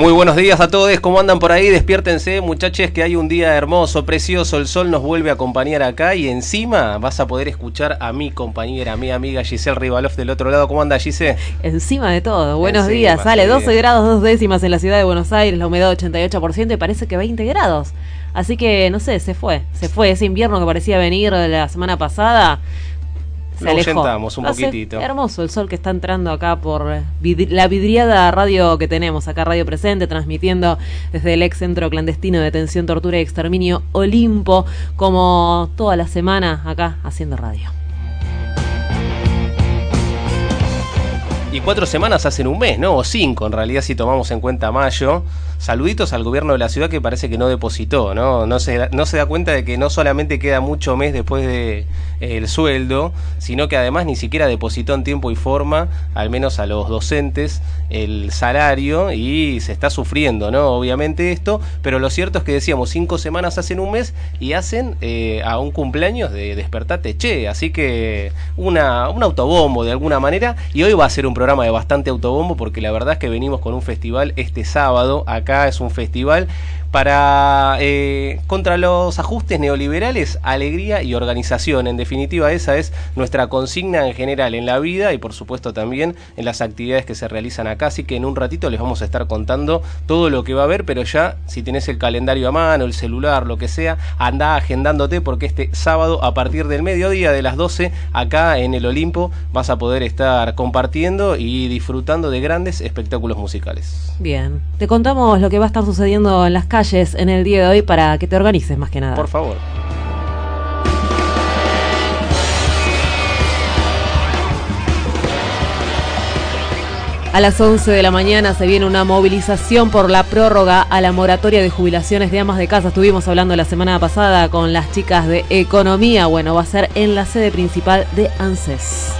Muy buenos días a todos, ¿cómo andan por ahí? Despiértense, muchachos, que hay un día hermoso, precioso, el sol nos vuelve a acompañar acá y encima vas a poder escuchar a mi compañera, a mi amiga Giselle Rivaloff del otro lado. ¿Cómo anda Giselle? Encima de todo, buenos Encima, días, sale sí. 12 grados dos décimas en la ciudad de Buenos Aires, la humedad 88% y parece que 20 grados. Así que, no sé, se fue, se fue ese invierno que parecía venir la semana pasada. Se Lo alejó. un Hace poquitito. Hermoso el sol que está entrando acá por la vidriada radio que tenemos, acá Radio Presente, transmitiendo desde el ex centro clandestino de detención, tortura y exterminio Olimpo, como toda la semana acá haciendo radio. Y cuatro semanas hacen un mes, ¿no? O cinco, en realidad, si tomamos en cuenta mayo. Saluditos al gobierno de la ciudad que parece que no depositó, ¿no? No se, no se da cuenta de que no solamente queda mucho mes después de eh, el sueldo, sino que además ni siquiera depositó en tiempo y forma, al menos a los docentes, el salario y se está sufriendo, ¿no? Obviamente esto, pero lo cierto es que decíamos, cinco semanas hacen un mes y hacen eh, a un cumpleaños de Despertate Che, así que una, un autobombo de alguna manera y hoy va a ser un programa de bastante autobombo porque la verdad es que venimos con un festival este sábado, acá es un festival para eh, contra los ajustes neoliberales, alegría y organización. En definitiva, esa es nuestra consigna en general en la vida y por supuesto también en las actividades que se realizan acá. Así que en un ratito les vamos a estar contando todo lo que va a haber, pero ya si tenés el calendario a mano, el celular, lo que sea, anda agendándote porque este sábado a partir del mediodía de las 12 acá en el Olimpo vas a poder estar compartiendo y disfrutando de grandes espectáculos musicales. Bien, te contamos lo que va a estar sucediendo en las calles en el día de hoy para que te organices más que nada. Por favor. A las 11 de la mañana se viene una movilización por la prórroga a la moratoria de jubilaciones de amas de casa. Estuvimos hablando la semana pasada con las chicas de Economía. Bueno, va a ser en la sede principal de ANSES.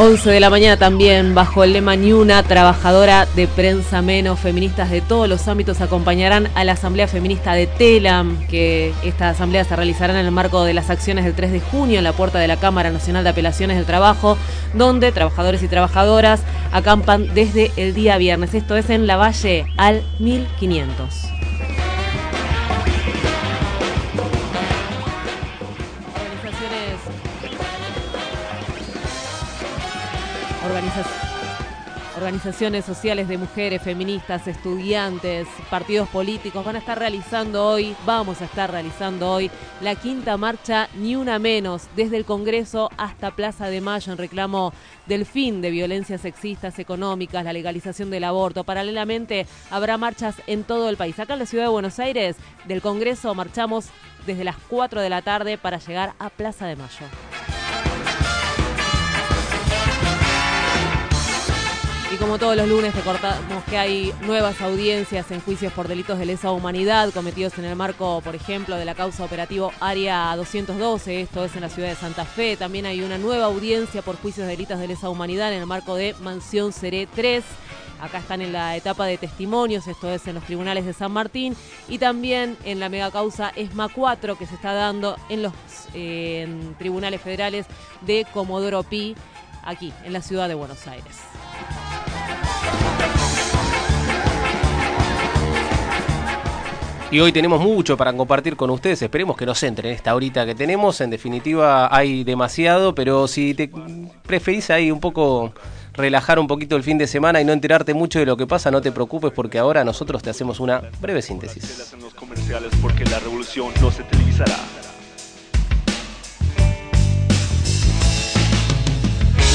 11 de la mañana también, bajo el lema Ni una trabajadora de prensa menos, feministas de todos los ámbitos acompañarán a la Asamblea Feminista de Telam, que esta asamblea se realizará en el marco de las acciones del 3 de junio en la puerta de la Cámara Nacional de Apelaciones del Trabajo, donde trabajadores y trabajadoras acampan desde el día viernes. Esto es en La Valle al 1500. Organizaciones sociales de mujeres, feministas, estudiantes, partidos políticos van a estar realizando hoy, vamos a estar realizando hoy, la quinta marcha Ni Una Menos, desde el Congreso hasta Plaza de Mayo en reclamo del fin de violencias sexistas, económicas, la legalización del aborto. Paralelamente habrá marchas en todo el país. Acá en la ciudad de Buenos Aires, del Congreso, marchamos desde las 4 de la tarde para llegar a Plaza de Mayo. Como todos los lunes recordamos que hay nuevas audiencias en juicios por delitos de lesa humanidad cometidos en el marco, por ejemplo, de la causa operativo Área 212, esto es en la ciudad de Santa Fe. También hay una nueva audiencia por juicios de delitos de lesa humanidad en el marco de Mansión Seré 3. Acá están en la etapa de testimonios, esto es en los tribunales de San Martín, y también en la megacausa ESMA 4 que se está dando en los eh, tribunales federales de Comodoro Pi, aquí en la ciudad de Buenos Aires. Y hoy tenemos mucho para compartir con ustedes. Esperemos que nos entren esta horita que tenemos. En definitiva, hay demasiado, pero si te preferís ahí un poco relajar un poquito el fin de semana y no enterarte mucho de lo que pasa, no te preocupes porque ahora nosotros te hacemos una breve síntesis.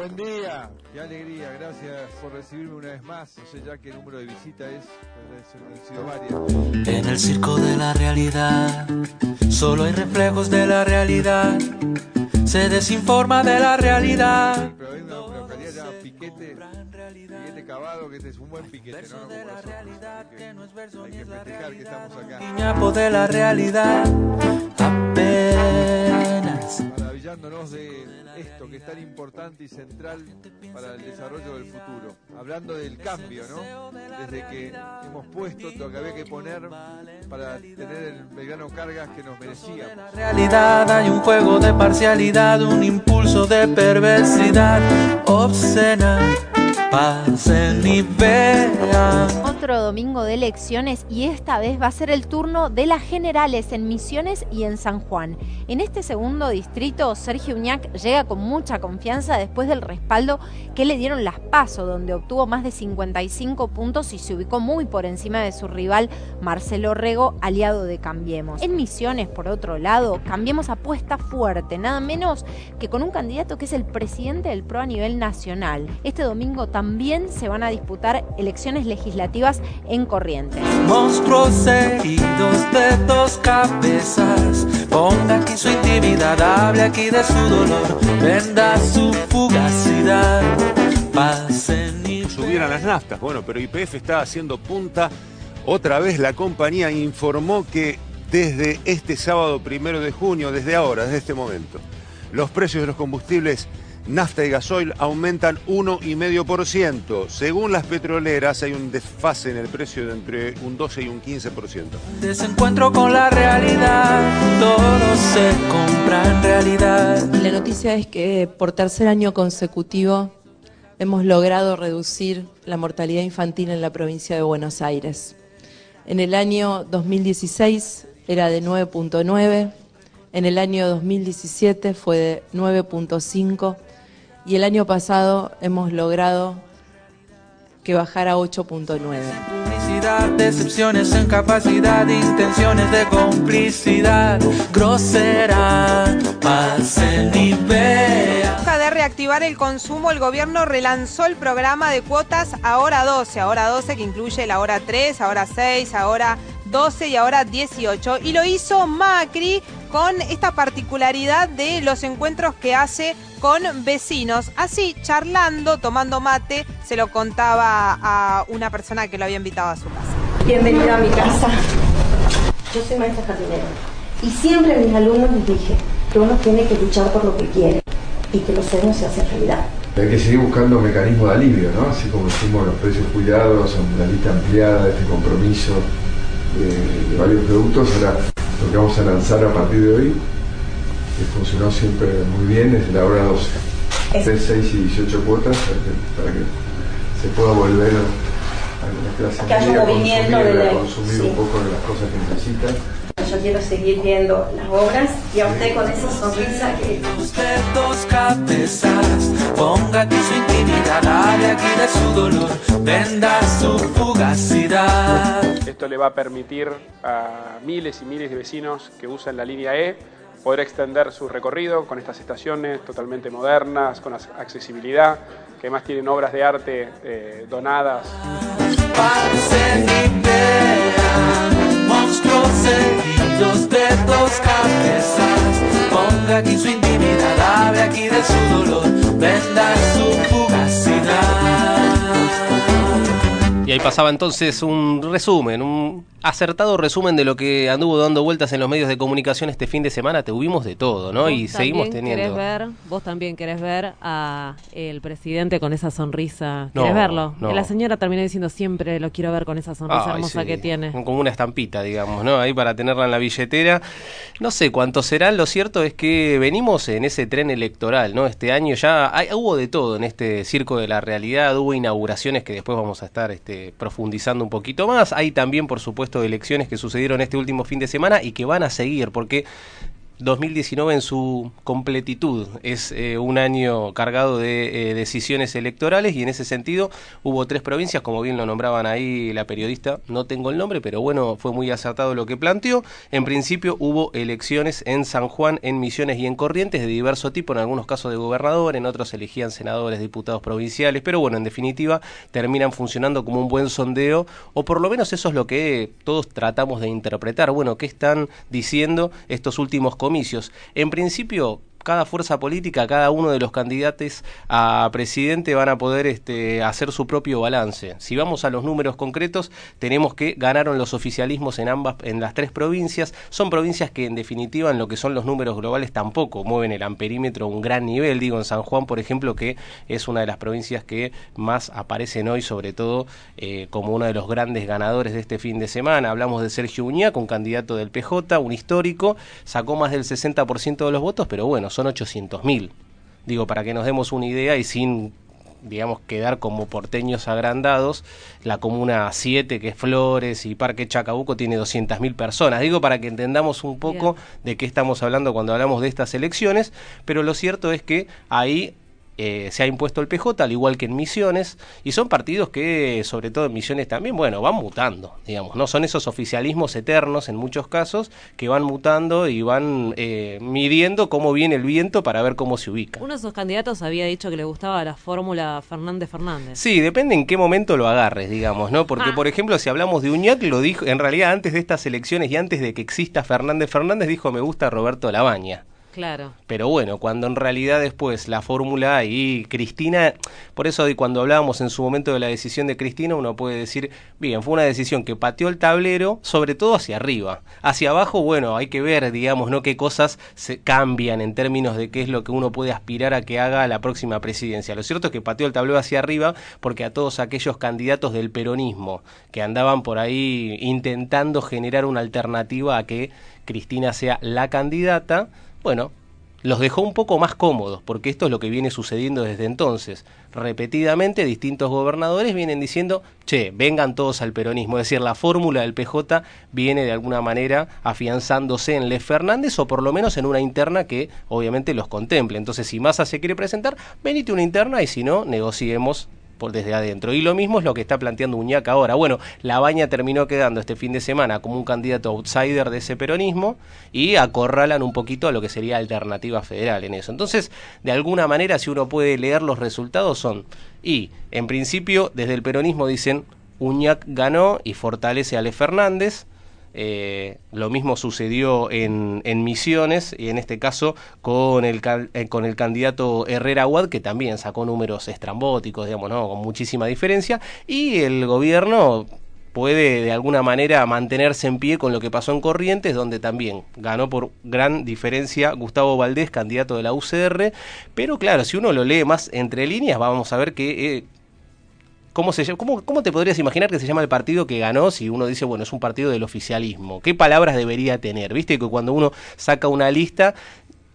Buen día. Qué alegría, gracias por recibirme una vez más. No sé ya qué número de visita es. En el circo de la realidad, solo hay reflejos de la realidad. Se desinforma de la realidad. Pero hay una, una localidad piquete, piquete cavado, que este es un buen piquete, ¿no? Los otros. Así que hay que festejar que estamos acá. De la realidad apenas. Maravillándonos de esto que es tan importante y central para el desarrollo del futuro. Hablando del cambio, ¿no? Desde que hemos puesto lo que había que poner para tener el Belgrano Cargas que nos merecíamos. La realidad hay un juego de parcialidad, un impulso de perversidad obscena. Pasen y vean. Otro domingo de elecciones y esta vez va a ser el turno de las generales en Misiones y en San Juan. En este segundo distrito, Sergio Uñac llega con mucha confianza después del respaldo que le dieron las PASO, donde obtuvo más de 55 puntos y se ubicó muy por encima de su rival Marcelo Rego, aliado de Cambiemos. En Misiones, por otro lado, Cambiemos apuesta fuerte, nada menos que con un candidato que es el presidente del PRO a nivel nacional. Este domingo también se van a disputar elecciones legislativas en Corrientes. Monstruos heridos de dos cabezas. Ponga aquí su intimidad, hable aquí de su dolor. Venda su fugacidad. Pasen y subieran las naftas. Bueno, pero IPF está haciendo punta. Otra vez la compañía informó que desde este sábado primero de junio, desde ahora, desde este momento, los precios de los combustibles nafta y gasoil aumentan 1,5%. Según las petroleras, hay un desfase en el precio de entre un 12 y un 15%. Desencuentro con la realidad. Todo se compra en realidad. La noticia es que por tercer año consecutivo hemos logrado reducir la mortalidad infantil en la provincia de Buenos Aires. En el año 2016 era de 9.9, en el año 2017 fue de 9.5 y el año pasado hemos logrado que bajara a 8.9. Publicidad, decepciones en capacidad, intenciones de complicidad. Grosera, y vean. busca de reactivar el consumo, el gobierno relanzó el programa de cuotas Ahora 12, Ahora 12 que incluye la hora 3, ahora 6, ahora 12 y ahora 18. Y lo hizo Macri con esta particularidad de los encuentros que hace con vecinos. Así, charlando, tomando mate, se lo contaba a una persona que lo había invitado a su casa. Bienvenida a mi casa. Yo soy maestra jardinera y siempre a mis alumnos les dije que uno tiene que luchar por lo que quiere y que los sueños se hacen realidad. Hay que seguir buscando mecanismos de alivio, ¿no? Así como hicimos los precios cuidados, la lista ampliada este compromiso de, de varios productos, ahora lo que vamos a lanzar a partir de hoy, que funcionó siempre muy bien, es la hora 12. Es- 3, 6 y 18 cuotas para que, para que se pueda volver a la clase Que haya a movimiento consumir, de a la- consumir sí. un poco de las cosas que necesita. Yo quiero seguir viendo las obras y a usted con esa sonrisa que Usted dos cabezas, ponga aquí su intimidad, hable aquí de su dolor, venda su fugacidad. Esto le va a permitir a miles y miles de vecinos que usan la línea E poder extender su recorrido con estas estaciones totalmente modernas, con ac- accesibilidad, que además tienen obras de arte eh, donadas Pasen y vean, monstruos heridos de dos cabezas, ponga aquí su intimidad, hable aquí de su dolor, venda su fugacidad. Y ahí pasaba entonces un resumen, un acertado resumen de lo que anduvo dando vueltas en los medios de comunicación este fin de semana. Tuvimos de todo, ¿no? Vos Y seguimos teniendo. ver, vos también querés ver a el presidente con esa sonrisa. No, ¿Querés verlo? no. La señora terminó diciendo siempre lo quiero ver con esa sonrisa Ay, hermosa sí, que tiene. Como una estampita, digamos, ¿no? Ahí para tenerla en la billetera. No sé cuánto será, lo cierto es que venimos en ese tren electoral, ¿no? Este año ya hay- hubo de todo en este circo de la realidad, hubo inauguraciones que después vamos a estar este, profundizando un poquito más. Hay también, por supuesto, elecciones que sucedieron este último fin de semana y que van a seguir, porque 2019 en su completitud es eh, un año cargado de eh, decisiones electorales y en ese sentido hubo tres provincias, como bien lo nombraban ahí la periodista, no tengo el nombre, pero bueno, fue muy acertado lo que planteó. En principio hubo elecciones en San Juan, en Misiones y en Corrientes de diverso tipo, en algunos casos de gobernador, en otros elegían senadores, diputados provinciales, pero bueno, en definitiva terminan funcionando como un buen sondeo, o por lo menos eso es lo que todos tratamos de interpretar. Bueno, ¿qué están diciendo estos últimos En principio, cada fuerza política, cada uno de los candidatos a presidente van a poder este, hacer su propio balance. Si vamos a los números concretos, tenemos que ganaron los oficialismos en ambas, en las tres provincias. Son provincias que en definitiva en lo que son los números globales tampoco mueven el amperímetro a un gran nivel. Digo, en San Juan, por ejemplo, que es una de las provincias que más aparecen hoy, sobre todo eh, como uno de los grandes ganadores de este fin de semana. Hablamos de Sergio Uñac, un candidato del PJ, un histórico, sacó más del 60% de los votos, pero bueno, son 800.000. Digo, para que nos demos una idea y sin digamos, quedar como porteños agrandados. La comuna 7, que es Flores, y Parque Chacabuco, tiene 200.000 personas. Digo para que entendamos un poco de qué estamos hablando cuando hablamos de estas elecciones, pero lo cierto es que ahí eh, se ha impuesto el PJ, al igual que en Misiones, y son partidos que, sobre todo en Misiones también, bueno, van mutando, digamos, no son esos oficialismos eternos en muchos casos que van mutando y van eh, midiendo cómo viene el viento para ver cómo se ubica. Uno de esos candidatos había dicho que le gustaba la fórmula Fernández Fernández. Sí, depende en qué momento lo agarres, digamos, ¿no? Porque, Ah. por ejemplo, si hablamos de Uñac, lo dijo, en realidad antes de estas elecciones y antes de que exista Fernández Fernández, dijo me gusta Roberto Labaña. Claro. Pero bueno, cuando en realidad después la fórmula y Cristina, por eso de cuando hablábamos en su momento de la decisión de Cristina, uno puede decir, bien, fue una decisión que pateó el tablero, sobre todo hacia arriba. Hacia abajo, bueno, hay que ver, digamos, ¿no? qué cosas se cambian en términos de qué es lo que uno puede aspirar a que haga la próxima presidencia. Lo cierto es que pateó el tablero hacia arriba porque a todos aquellos candidatos del peronismo que andaban por ahí intentando generar una alternativa a que Cristina sea la candidata, bueno, los dejó un poco más cómodos, porque esto es lo que viene sucediendo desde entonces. Repetidamente distintos gobernadores vienen diciendo, che, vengan todos al peronismo, es decir, la fórmula del PJ viene de alguna manera afianzándose en Les Fernández o por lo menos en una interna que obviamente los contemple. Entonces, si Massa se quiere presentar, venite una interna y si no, negociemos por desde adentro. Y lo mismo es lo que está planteando Uñac ahora. Bueno, la baña terminó quedando este fin de semana como un candidato outsider de ese peronismo y acorralan un poquito a lo que sería alternativa federal en eso. Entonces, de alguna manera, si uno puede leer los resultados, son, y en principio, desde el peronismo dicen, Uñac ganó y fortalece a Ale Fernández. Eh, lo mismo sucedió en, en Misiones y en este caso con el, eh, con el candidato Herrera Aguad que también sacó números estrambóticos, digamos, ¿no? con muchísima diferencia y el gobierno puede de alguna manera mantenerse en pie con lo que pasó en Corrientes, donde también ganó por gran diferencia Gustavo Valdés, candidato de la UCR, pero claro, si uno lo lee más entre líneas, vamos a ver que... eh, ¿Cómo, se, cómo, ¿Cómo te podrías imaginar que se llama el partido que ganó si uno dice, bueno, es un partido del oficialismo? ¿Qué palabras debería tener? Viste que cuando uno saca una lista,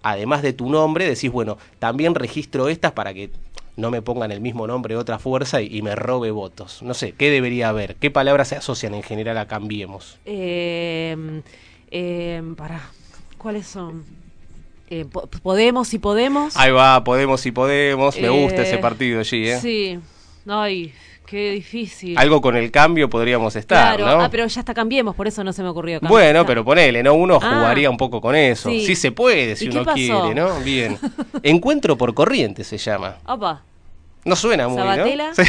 además de tu nombre, decís, bueno, también registro estas para que no me pongan el mismo nombre de otra fuerza y, y me robe votos. No sé, ¿qué debería haber? ¿Qué palabras se asocian en general a Cambiemos? Eh, eh, para, ¿cuáles son? Eh, po- podemos y Podemos. Ahí va, Podemos y Podemos. Me gusta Eh, ese partido allí, ¿eh? Sí. Ay, qué difícil. Algo con el cambio podríamos estar, claro, ¿no? ah, pero ya está cambiemos, por eso no se me ocurrió. Cam- Bueno, pero ponele, ¿no? Uno Ah. jugaría un poco con eso. Sí. Sí, se puede, si ¿Y qué uno pasó? quiere, ¿no? Bien. Encuentro por corriente se llama. Opa, No suena muy, Sabatella. ¿no? Sí.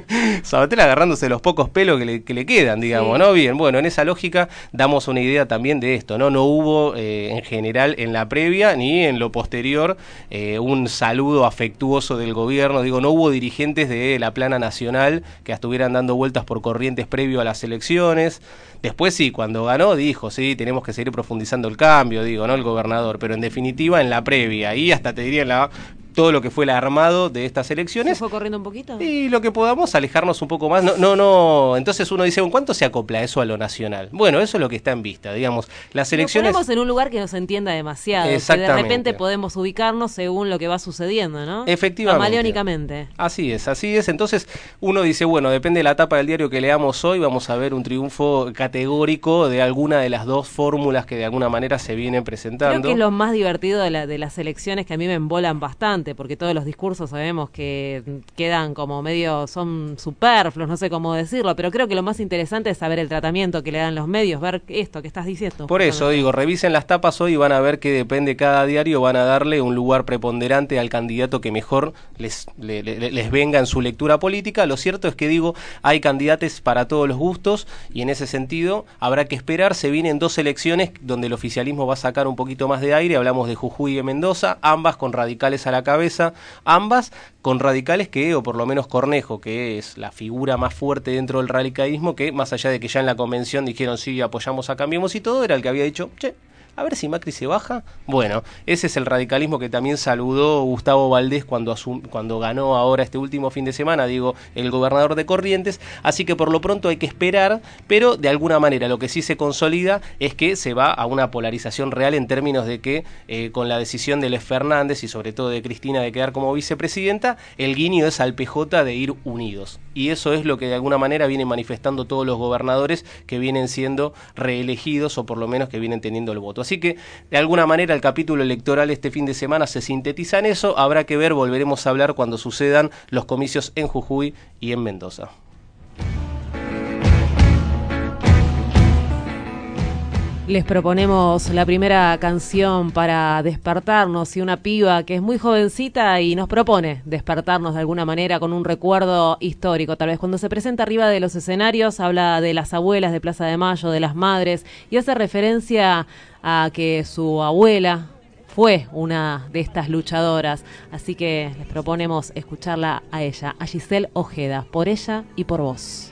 Sabatella agarrándose los pocos pelos que le, que le quedan, digamos, Sí. ¿no? Bien, bueno, en esa lógica damos una idea también de esto, ¿no? No hubo eh, en general en la previa ni en lo posterior eh, un saludo afectuoso del gobierno, digo, no hubo dirigentes de la plana nacional que estuvieran dando vueltas por corrientes previo a las elecciones. Después sí, cuando ganó dijo, sí, tenemos que seguir profundizando el cambio, digo, ¿no? El gobernador, pero en definitiva en la previa y hasta te diría en la todo lo que fue el armado de estas ¿se elecciones fue corriendo un poquito? y lo que podamos alejarnos un poco más. No, no, no. Entonces uno dice, ¿en cuánto se acopla eso a lo nacional? Bueno, eso es lo que está en vista, digamos. Las Nos elecciones. ponemos en un lugar que nos entienda demasiado. Que de Exactamente. repente podemos ubicarnos según lo que va sucediendo, ¿no? Efectivamente. Camaleónicamente. Así es, así es. Entonces uno dice, bueno, depende de la etapa del diario que leamos hoy, vamos a ver un triunfo categórico de alguna de las dos fórmulas que de alguna manera se vienen Creo presentando. que es lo más divertido de, la- de las elecciones que a mí me embolan bastante. Porque todos los discursos sabemos que quedan como medio, son superfluos, no sé cómo decirlo, pero creo que lo más interesante es saber el tratamiento que le dan los medios, ver esto que estás diciendo. Por eso digo, revisen las tapas hoy y van a ver que depende cada diario, van a darle un lugar preponderante al candidato que mejor les, le- le- les venga en su lectura política. Lo cierto es que digo, hay candidatos para todos los gustos y en ese sentido habrá que esperar. Se vienen dos elecciones donde el oficialismo va a sacar un poquito más de aire. Hablamos de Jujuy y de Mendoza, ambas con radicales a la cabeza, ambas con radicales que, o por lo menos Cornejo, que es la figura más fuerte dentro del radicalismo, que más allá de que ya en la convención dijeron sí, apoyamos a Cambiemos y todo, era el que había dicho, che, a ver si Macri se baja. Bueno, ese es el radicalismo que también saludó Gustavo Valdés cuando, ganó ahora este último fin de semana, digo, el gobernador de Corrientes. Así que por lo pronto hay que esperar, pero de alguna manera lo que sí se consolida es que se va a una polarización real en términos de que eh, con la decisión de Les Fernández y sobre todo de Cristina de quedar como vicepresidenta, el guiño es al PJ de ir unidos. Y eso es lo que de alguna manera vienen manifestando todos los gobernadores que vienen siendo reelegidos o por lo menos que vienen teniendo el voto. Así que de alguna manera el capítulo electoral este fin de semana se sintetiza en eso. Habrá que ver, volveremos a hablar cuando sucedan los comicios en Jujuy y en Mendoza. Les proponemos la primera canción para despertarnos y una piba que es muy jovencita y nos propone despertarnos de alguna manera con un recuerdo histórico. Tal vez cuando se presenta arriba de los escenarios habla de las abuelas de Plaza de Mayo, de las madres y hace referencia a que su abuela fue una de estas luchadoras. Así que les proponemos escucharla a ella, a Giselle Ojeda, por ella y por vos.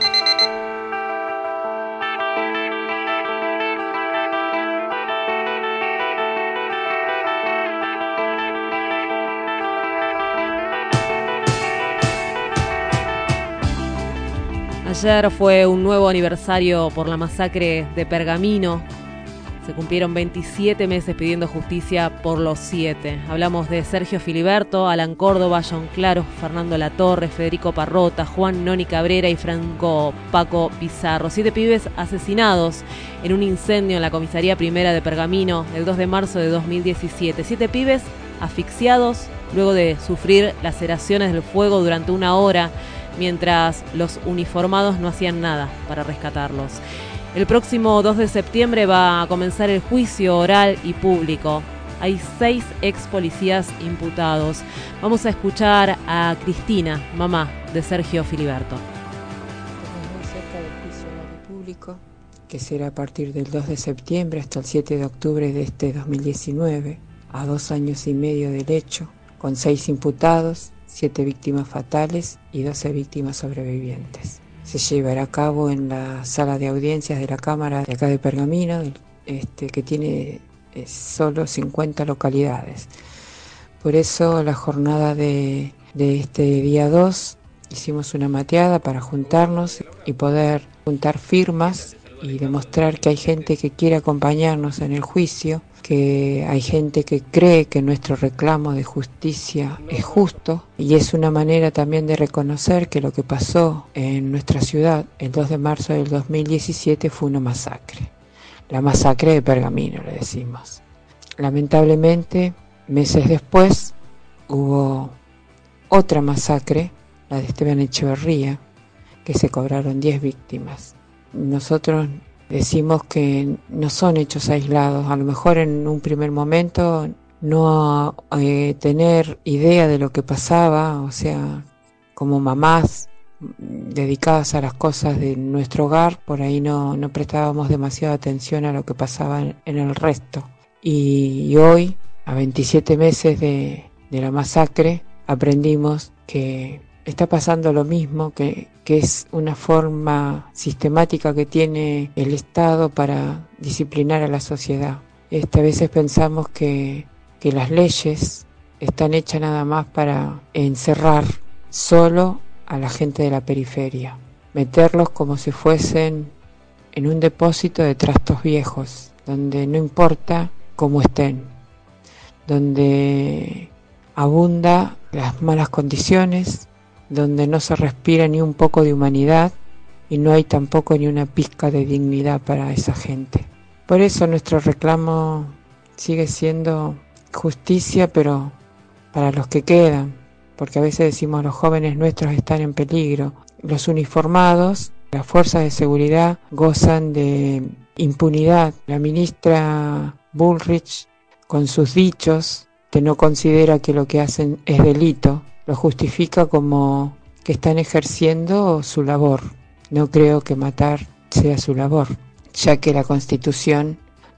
Ayer fue un nuevo aniversario por la masacre de Pergamino. Se cumplieron 27 meses pidiendo justicia por los siete. Hablamos de Sergio Filiberto, Alan Córdoba, John Claro, Fernando Latorre, Federico Parrota, Juan Noni Cabrera y Franco Paco Pizarro. Siete pibes asesinados en un incendio en la comisaría primera de Pergamino el 2 de marzo de 2017. Siete pibes asfixiados luego de sufrir laceraciones del fuego durante una hora mientras los uniformados no hacían nada para rescatarlos. El próximo 2 de septiembre va a comenzar el juicio oral y público. Hay seis ex policías imputados. Vamos a escuchar a Cristina, mamá de Sergio Filiberto. Estamos muy cerca del juicio oral y público, que será a partir del 2 de septiembre hasta el 7 de octubre de este 2019, a dos años y medio del hecho, con seis imputados, siete víctimas fatales y 12 víctimas sobrevivientes. Se llevará a cabo en la sala de audiencias de la Cámara de acá de Pergamino, este, que tiene eh, solo 50 localidades. Por eso la jornada de, de este día 2 hicimos una mateada para juntarnos y poder juntar firmas y demostrar que hay gente que quiere acompañarnos en el juicio, que hay gente que cree que nuestro reclamo de justicia es justo y es una manera también de reconocer que lo que pasó en nuestra ciudad el 2 de marzo del 2017 fue una masacre. La masacre de Pergamino, le decimos. Lamentablemente, meses después hubo otra masacre, la de Esteban Echeverría, que se cobraron 10 víctimas nosotros decimos que no son hechos aislados. A lo mejor en un primer momento no eh, tener idea de lo que pasaba, o sea, como mamás dedicadas a las cosas de nuestro hogar, por ahí no, no prestábamos demasiada atención a lo que pasaba en, el resto. Y, hoy, a 27 meses de la masacre, aprendimos que está pasando lo mismo, que, que, es una forma sistemática que tiene el Estado para disciplinar a la sociedad. Este, a veces pensamos que, que las leyes están hechas nada más para encerrar solo a la gente de la periferia, meterlos como si fuesen en un depósito de trastos viejos, donde no importa cómo estén, donde abunda las malas condiciones, donde no se respira ni un poco de humanidad y no hay tampoco ni una pizca de dignidad para esa gente. Por eso nuestro reclamo sigue siendo justicia, pero para los que quedan, porque a veces decimos los jóvenes nuestros están en peligro. Los uniformados, las fuerzas de seguridad gozan de impunidad. La ministra Bullrich, con sus dichos, que no considera que lo que hacen es delito, lo justifica como que están ejerciendo su labor. No creo que matar sea su labor, ya que la Constitución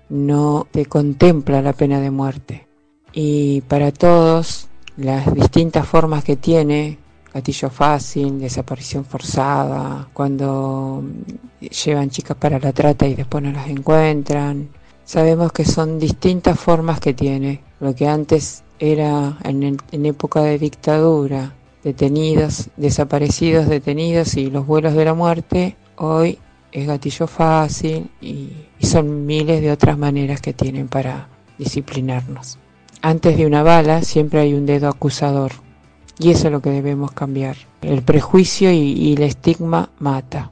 no te contempla la pena de muerte. Y para todos, las distintas formas que tiene, gatillo fácil, desaparición forzada, cuando llevan chicas para la trata y después no las encuentran, sabemos que son distintas formas que tiene. Lo que antes era en, época de dictadura, detenidos, desaparecidos, detenidos y los vuelos de la muerte, hoy es gatillo fácil y, son miles de otras maneras que tienen para disciplinarnos. Antes de una bala siempre hay un dedo acusador y eso es lo que debemos cambiar. El prejuicio y el estigma mata.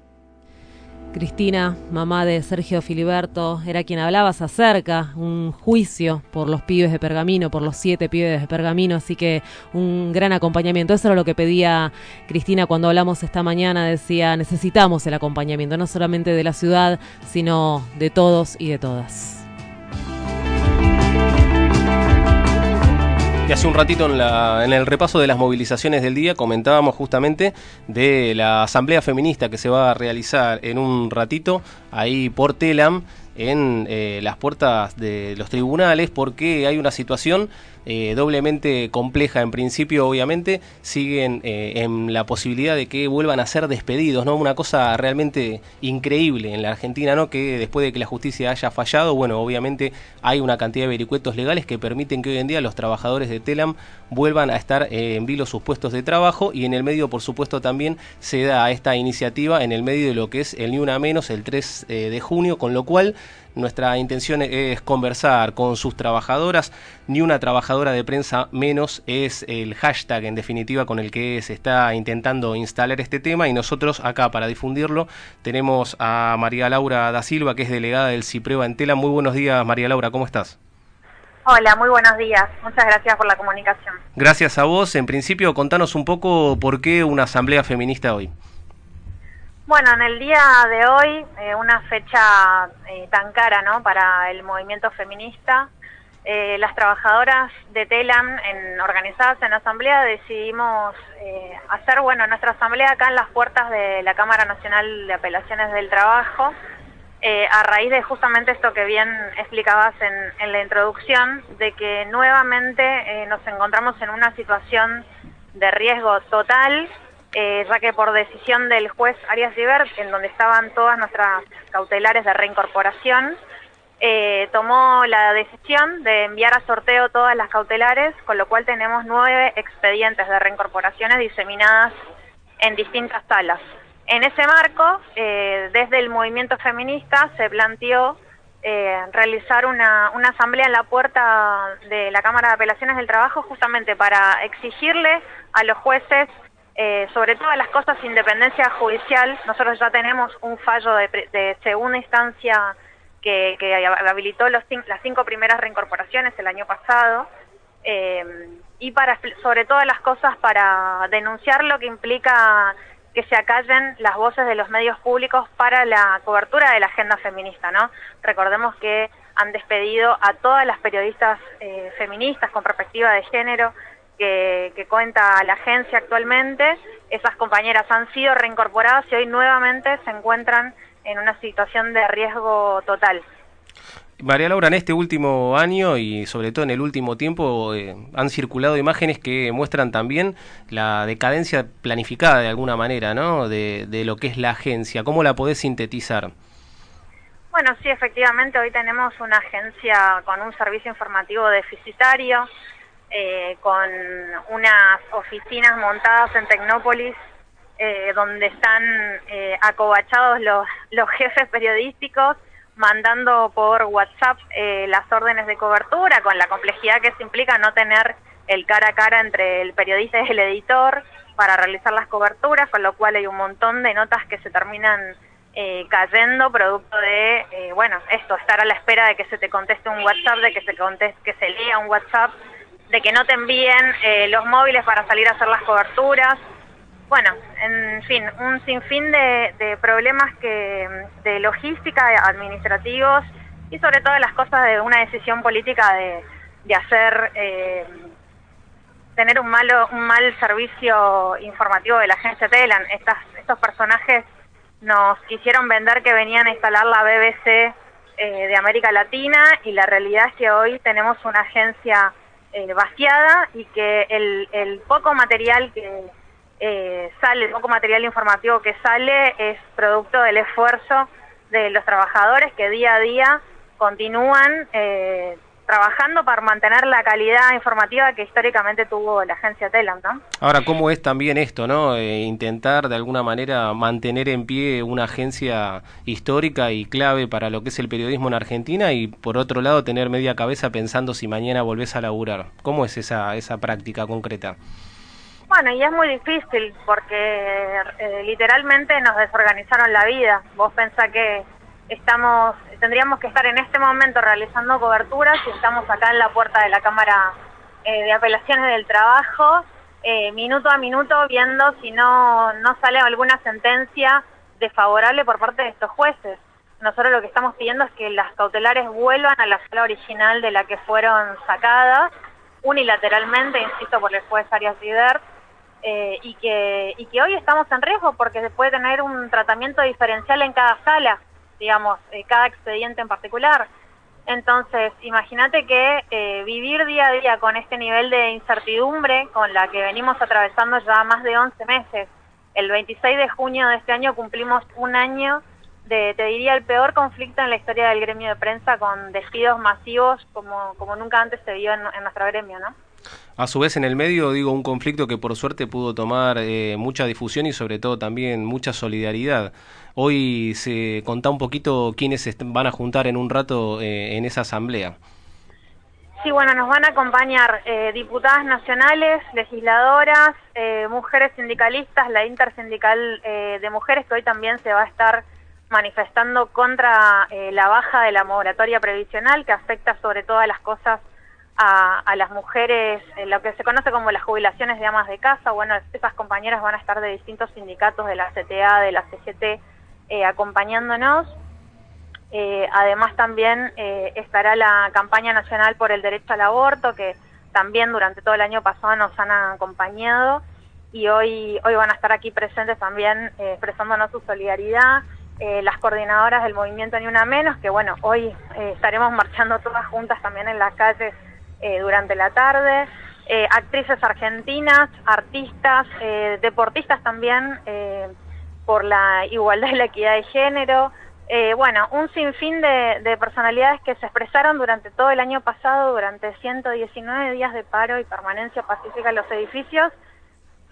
Cristina, mamá de Sergio Filiberto, era quien hablabas acerca, un juicio por los pibes de Pergamino, por los siete pibes de Pergamino, así que un gran acompañamiento. Eso era lo que pedía Cristina cuando hablamos esta mañana, decía, necesitamos el acompañamiento, no solamente de la ciudad, sino de todos y de todas. Y hace un ratito en, la, en, el repaso de las movilizaciones del día comentábamos justamente de la asamblea feminista que se va a realizar en un ratito ahí por Telam, en eh, las puertas de los tribunales porque hay una situación eh, doblemente compleja en principio obviamente siguen eh, en la posibilidad de que vuelvan a ser despedidos no una cosa realmente increíble en la Argentina no que después de que la justicia haya fallado bueno obviamente hay una cantidad de vericuetos legales que permiten que hoy en día los trabajadores de Telam vuelvan a estar eh, en vilo sus puestos de trabajo y en el medio por supuesto también se da esta iniciativa en el medio de lo que es el ni una menos el 3 eh, de junio con lo cual nuestra intención es conversar con sus trabajadoras. Ni una trabajadora de prensa menos es el hashtag, en definitiva, con el que se está intentando instalar este tema. Y nosotros acá, para difundirlo, tenemos a María Laura da Silva, que es delegada del CIPREVA en Tela. Muy buenos días, María Laura, ¿cómo estás? Hola, muy buenos días. Muchas gracias por la comunicación. Gracias a vos. En principio, contanos un poco por qué una asamblea feminista hoy. Bueno, en el día de hoy, eh, una fecha eh, tan cara para el movimiento feminista, eh, las trabajadoras de TELAM en, organizadas en asamblea decidimos hacer bueno nuestra asamblea acá en las puertas de la Cámara Nacional de Apelaciones del Trabajo, a raíz de justamente esto que bien explicabas en, la introducción, de que nuevamente nos encontramos en una situación de riesgo total eh, ya que por decisión del juez Arias Rivert, en donde estaban todas nuestras cautelares de reincorporación, eh, tomó la decisión de enviar a sorteo todas las cautelares, con lo cual tenemos nueve expedientes de reincorporaciones diseminadas en distintas salas. En ese marco, eh, desde el movimiento feminista se planteó eh, realizar una asamblea en la puerta de la Cámara de Apelaciones del Trabajo justamente para exigirle a los jueces eh, sobre todas las cosas independencia judicial. Nosotros ya tenemos un fallo de, de segunda instancia que, habilitó los las cinco primeras reincorporaciones el año pasado. eh, y para sobre todas las cosas para denunciar lo que implica que se acallen las voces de los medios públicos para la cobertura de la agenda feminista, ¿no? Recordemos que han despedido a todas las periodistas eh, feministas con perspectiva de género que, que cuenta la agencia actualmente. Esas compañeras han sido reincorporadas y hoy nuevamente se encuentran en una situación de riesgo total. María Laura, en este último año y sobre todo en el último tiempo eh, han circulado imágenes que muestran también la decadencia planificada de alguna manera, ¿no? De, de lo que es la agencia. ¿Cómo la podés sintetizar? Bueno, sí, efectivamente, hoy tenemos una agencia con un servicio informativo deficitario, eh, con unas oficinas montadas en Tecnópolis, eh, donde están eh, acobachados los, los jefes periodísticos, mandando por WhatsApp eh, las órdenes de cobertura, con la complejidad que se implica no tener el cara a cara entre el periodista y el editor para realizar las coberturas, con lo cual hay un montón de notas que se terminan eh, cayendo producto de, eh, bueno, esto, estar a la espera de que se te conteste un WhatsApp, de que se conteste, que se lea un WhatsApp, de que no te envíen eh, los móviles para salir a hacer las coberturas. Bueno, en fin, un sinfín de, problemas que de logística, administrativos y sobre todo las cosas de una decisión política de, de hacer eh, tener un malo un mal servicio informativo de la agencia Telan. Estas, estos personajes nos quisieron vender que venían a instalar la BBC eh, de América Latina y la realidad es que hoy tenemos una agencia eh, vaciada y que el, el poco material que eh, sale, el poco material informativo que sale es producto del esfuerzo de los trabajadores que día a día continúan eh, trabajando para mantener la calidad informativa que históricamente tuvo la agencia Telam, ¿no? Ahora, ¿cómo es también esto, no? Eh, intentar de alguna manera mantener en pie una agencia histórica y clave para lo que es el periodismo en Argentina y por otro lado tener media cabeza pensando si mañana volvés a laburar. ¿Cómo es esa, esa práctica concreta? Bueno, y es muy difícil porque eh, literalmente nos desorganizaron la vida. Vos pensás que estamos, tendríamos que estar en este momento realizando coberturas y estamos acá en la puerta de la Cámara eh, de Apelaciones del Trabajo, eh, minuto a minuto viendo si no, no sale alguna sentencia desfavorable por parte de estos jueces. Nosotros lo que estamos pidiendo es que las cautelares vuelvan a la sala original de la que fueron sacadas unilateralmente, insisto, por el juez Arias Rivert, eh, y, que, y que hoy estamos en riesgo porque se puede tener un tratamiento diferencial en cada sala. Digamos, eh, cada expediente en particular. Entonces, imagínate que eh, vivir día a día con este nivel de incertidumbre con la que venimos atravesando ya más de 11 meses. El 26 de junio de este año cumplimos un año de, te diría, el peor conflicto en la historia del gremio de prensa con despidos masivos como, como nunca antes se vio en, en nuestro gremio, ¿no? A su vez, en el medio, digo, un conflicto que por suerte pudo tomar eh, mucha difusión y sobre todo también mucha solidaridad. Hoy se contá un poquito quiénes van a juntar en un rato eh, en esa asamblea. Sí, bueno, nos van a acompañar eh, diputadas nacionales, legisladoras, eh, mujeres sindicalistas, la intersindical eh, de mujeres que hoy también se va a estar manifestando contra eh, la baja de la moratoria previsional que afecta sobre todas las cosas a, a las mujeres, lo que se conoce como las jubilaciones de amas de casa. Bueno, esas compañeras van a estar de distintos sindicatos de la CTA, de la CGT, eh, acompañándonos. Eh, además también eh, estará la campaña nacional por el derecho al aborto, que también durante todo el año pasado nos han acompañado y hoy, hoy van a estar aquí presentes también expresándonos su solidaridad. Las coordinadoras del movimiento Ni Una Menos, que bueno, hoy estaremos marchando todas juntas también en las calles durante la tarde. Actrices argentinas, artistas, deportistas también por la igualdad y la equidad de género. Eh, bueno, un sinfín de, de personalidades que se expresaron durante todo el año pasado, durante 119 días de paro y permanencia pacífica en los edificios.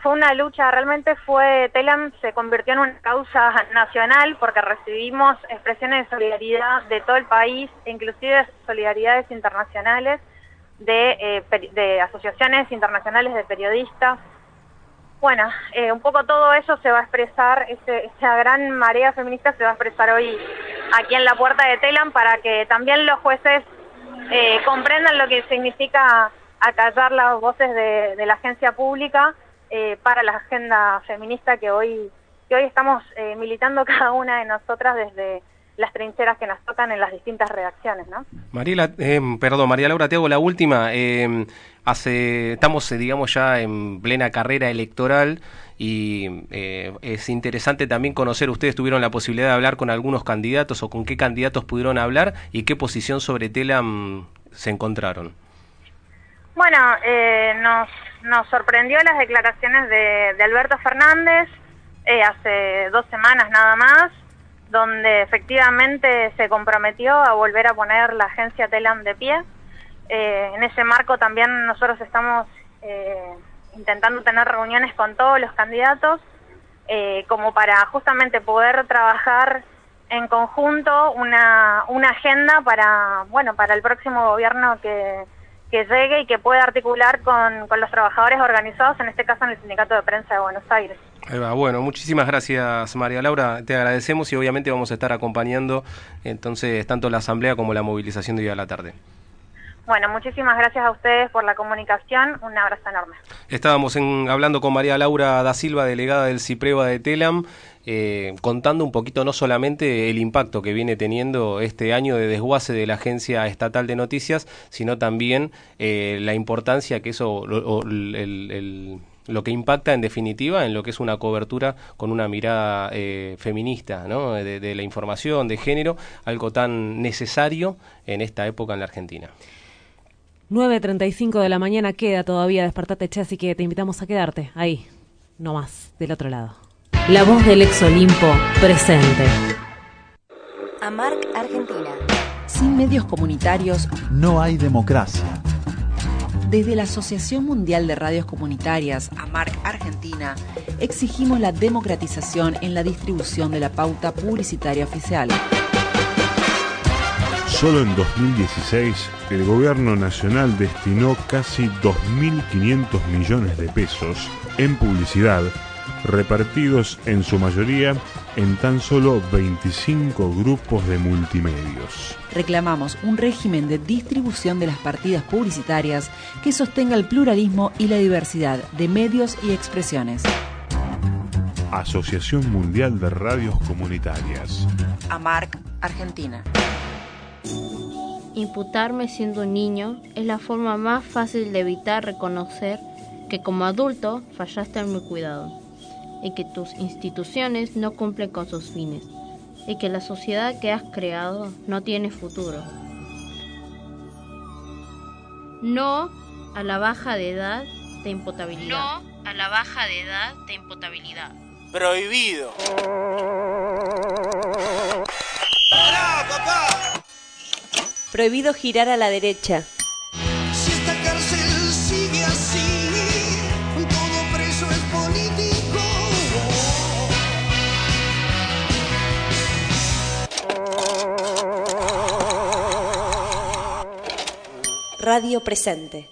Fue una lucha, realmente fue, Telam se convirtió en una causa nacional porque recibimos expresiones de solidaridad de todo el país, inclusive solidaridades internacionales de, eh, de asociaciones internacionales de periodistas. Bueno, eh, un poco todo eso se va a expresar, ese- esa gran marea feminista se va a expresar hoy aquí en la puerta de Telam para que también los jueces eh, comprendan lo que significa acallar las voces de, la agencia pública eh, para la agenda feminista que hoy, que hoy estamos eh, militando cada una de nosotras desde las trincheras que nos tocan en las distintas redacciones, ¿no? Mariela, eh, perdón, María Laura, te hago la última. Eh, hace, estamos, eh, digamos, ya en plena carrera electoral y eh, es interesante también conocer, ustedes tuvieron la posibilidad de hablar con algunos candidatos o con qué candidatos pudieron hablar y qué posición sobre Telam se encontraron. Bueno, eh, nos, nos sorprendió las declaraciones de, de Alberto Fernández eh, hace dos semanas nada más, donde efectivamente se comprometió a volver a poner la agencia Telam de pie. Eh, en ese marco también nosotros estamos eh, intentando tener reuniones con todos los candidatos, eh, como para justamente poder trabajar en conjunto una, una agenda para, bueno, para el próximo gobierno que, que llegue y que pueda articular con, con los trabajadores organizados, en este caso en el Sindicato de Prensa de Buenos Aires. Bueno, muchísimas gracias María Laura, te agradecemos y obviamente vamos a estar acompañando entonces tanto la asamblea como la movilización de hoy a la tarde. Bueno, muchísimas gracias a ustedes por la comunicación, un abrazo enorme. Estábamos en- hablando con María Laura da Silva, delegada del CIPREVA de Telam, eh, contando un poquito no solamente el impacto que viene teniendo este año de desguace de la Agencia Estatal de Noticias, sino también eh, la importancia que eso, o el- lo que impacta en definitiva en lo que es una cobertura con una mirada eh, feminista, ¿no? de, de la información, de género, algo tan necesario en esta época en la Argentina. 9.35 de la mañana queda todavía Despertate Che, así que te invitamos a quedarte ahí, no más, del otro lado. La voz del ex Olimpo presente. AMARC Argentina. Sin medios comunitarios, No hay democracia. Desde la Asociación Mundial de Radios Comunitarias, AMARC Argentina, exigimos la democratización en la distribución de la pauta publicitaria oficial. Solo en 2016, el gobierno nacional destinó casi 2.500 millones de pesos en publicidad, repartidos en su mayoría en tan solo 25 grupos de multimedios. Reclamamos un régimen de distribución de las partidas publicitarias que sostenga el pluralismo y la diversidad de medios y expresiones. Asociación Mundial de Radios Comunitarias. AMARC Argentina. Imputarme siendo un niño es la forma más fácil de evitar reconocer que como adulto fallaste en mi cuidado y que tus instituciones no cumplen con sus fines. y que la sociedad que has creado no tiene futuro. No a la baja de edad de imputabilidad. No a la baja de edad de imputabilidad. Prohibido. Prohibido girar a la derecha. Radio presente.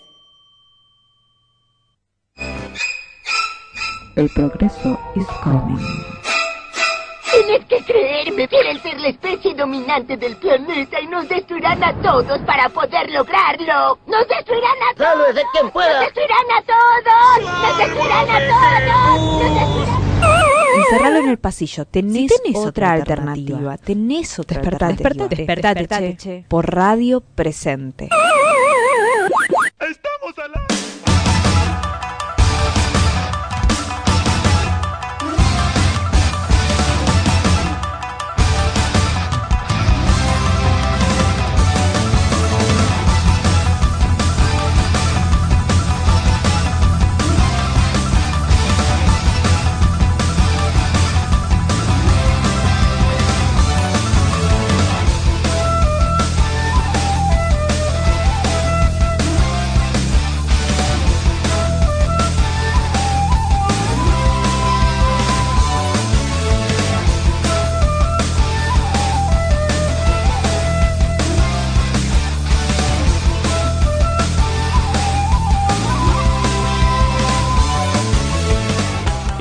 El progreso is coming. Tienes que creerme, quieren ser la especie dominante del planeta y nos destruirán a todos para poder lograrlo. ¡Nos destruirán a todos! ¡Sálvese quien pueda! ¡Nos destruirán a todos! ¡Nos destruirán a todos! ¡Nos destruirán Encerralo en el pasillo. Tenés, tenés otra, otra alternativa. alternativa. Tenés otra Despertate, alternativa. despertate, Despertate, despertate, che. che. Por radio presente.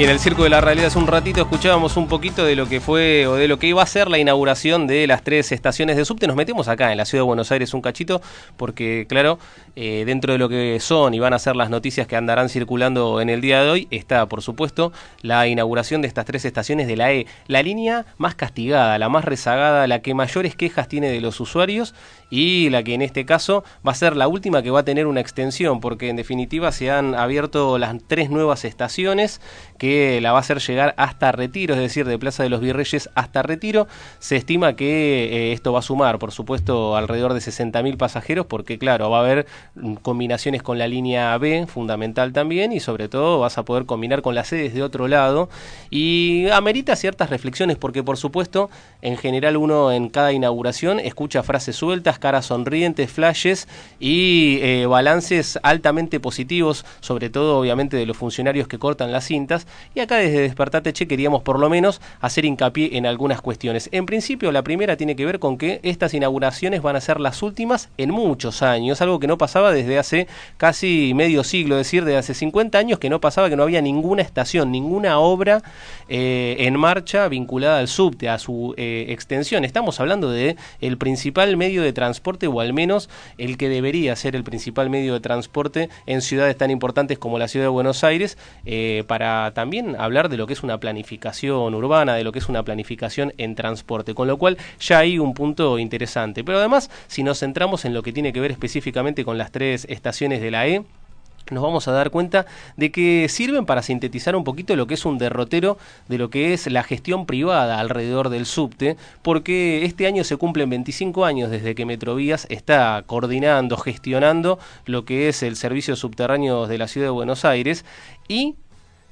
En el Circo de la Realidad hace un ratito escuchábamos un poquito de lo que fue o de lo que iba a ser la inauguración de las tres estaciones de subte. Nos metemos acá en la ciudad de Buenos Aires un cachito porque, claro, eh, dentro de lo que son y van a ser las noticias que andarán circulando en el día de hoy está, por supuesto, la inauguración de estas tres estaciones de la E. La línea más castigada, la más rezagada, la que mayores quejas tiene de los usuarios y la que en este caso va a ser la última que va a tener una extensión porque en definitiva se han abierto las tres nuevas estaciones que la va a hacer llegar hasta Retiro, es decir, de Plaza de los Virreyes hasta Retiro. Se estima que eh, esto va a sumar, por supuesto, alrededor de 60.000 pasajeros porque, claro, va a haber mm, combinaciones con la línea B, fundamental también, y sobre todo vas a poder combinar con las sedes de otro lado. Y amerita ciertas reflexiones porque, por supuesto, en general uno en cada inauguración escucha frases sueltas, caras sonrientes, flashes y eh, balances altamente positivos, sobre todo, obviamente, de los funcionarios que cortan las cintas. Y acá desde Despertate Che queríamos por lo menos hacer hincapié en algunas cuestiones. En principio, la primera tiene que ver con que estas inauguraciones van a ser las últimas en muchos años, algo que no pasaba desde hace casi medio siglo, es decir, desde hace 50 años que no pasaba que no había ninguna estación, ninguna obra eh, en marcha vinculada al subte, a su eh, extensión. Estamos hablando de el principal medio de transporte o al menos el que debería ser el principal medio de transporte en ciudades tan importantes como la ciudad de Buenos Aires eh, para también hablar de lo que es una planificación urbana, de lo que es una planificación en transporte, con lo cual ya hay un punto interesante. Pero además, si nos centramos en lo que tiene que ver específicamente con las tres estaciones de la E, nos vamos a dar cuenta de que sirven para sintetizar un poquito lo que es un derrotero de lo que es la gestión privada alrededor del subte, porque este año se cumplen 25 años desde que Metrovías está coordinando, gestionando lo que es el servicio subterráneo de la ciudad de Buenos Aires y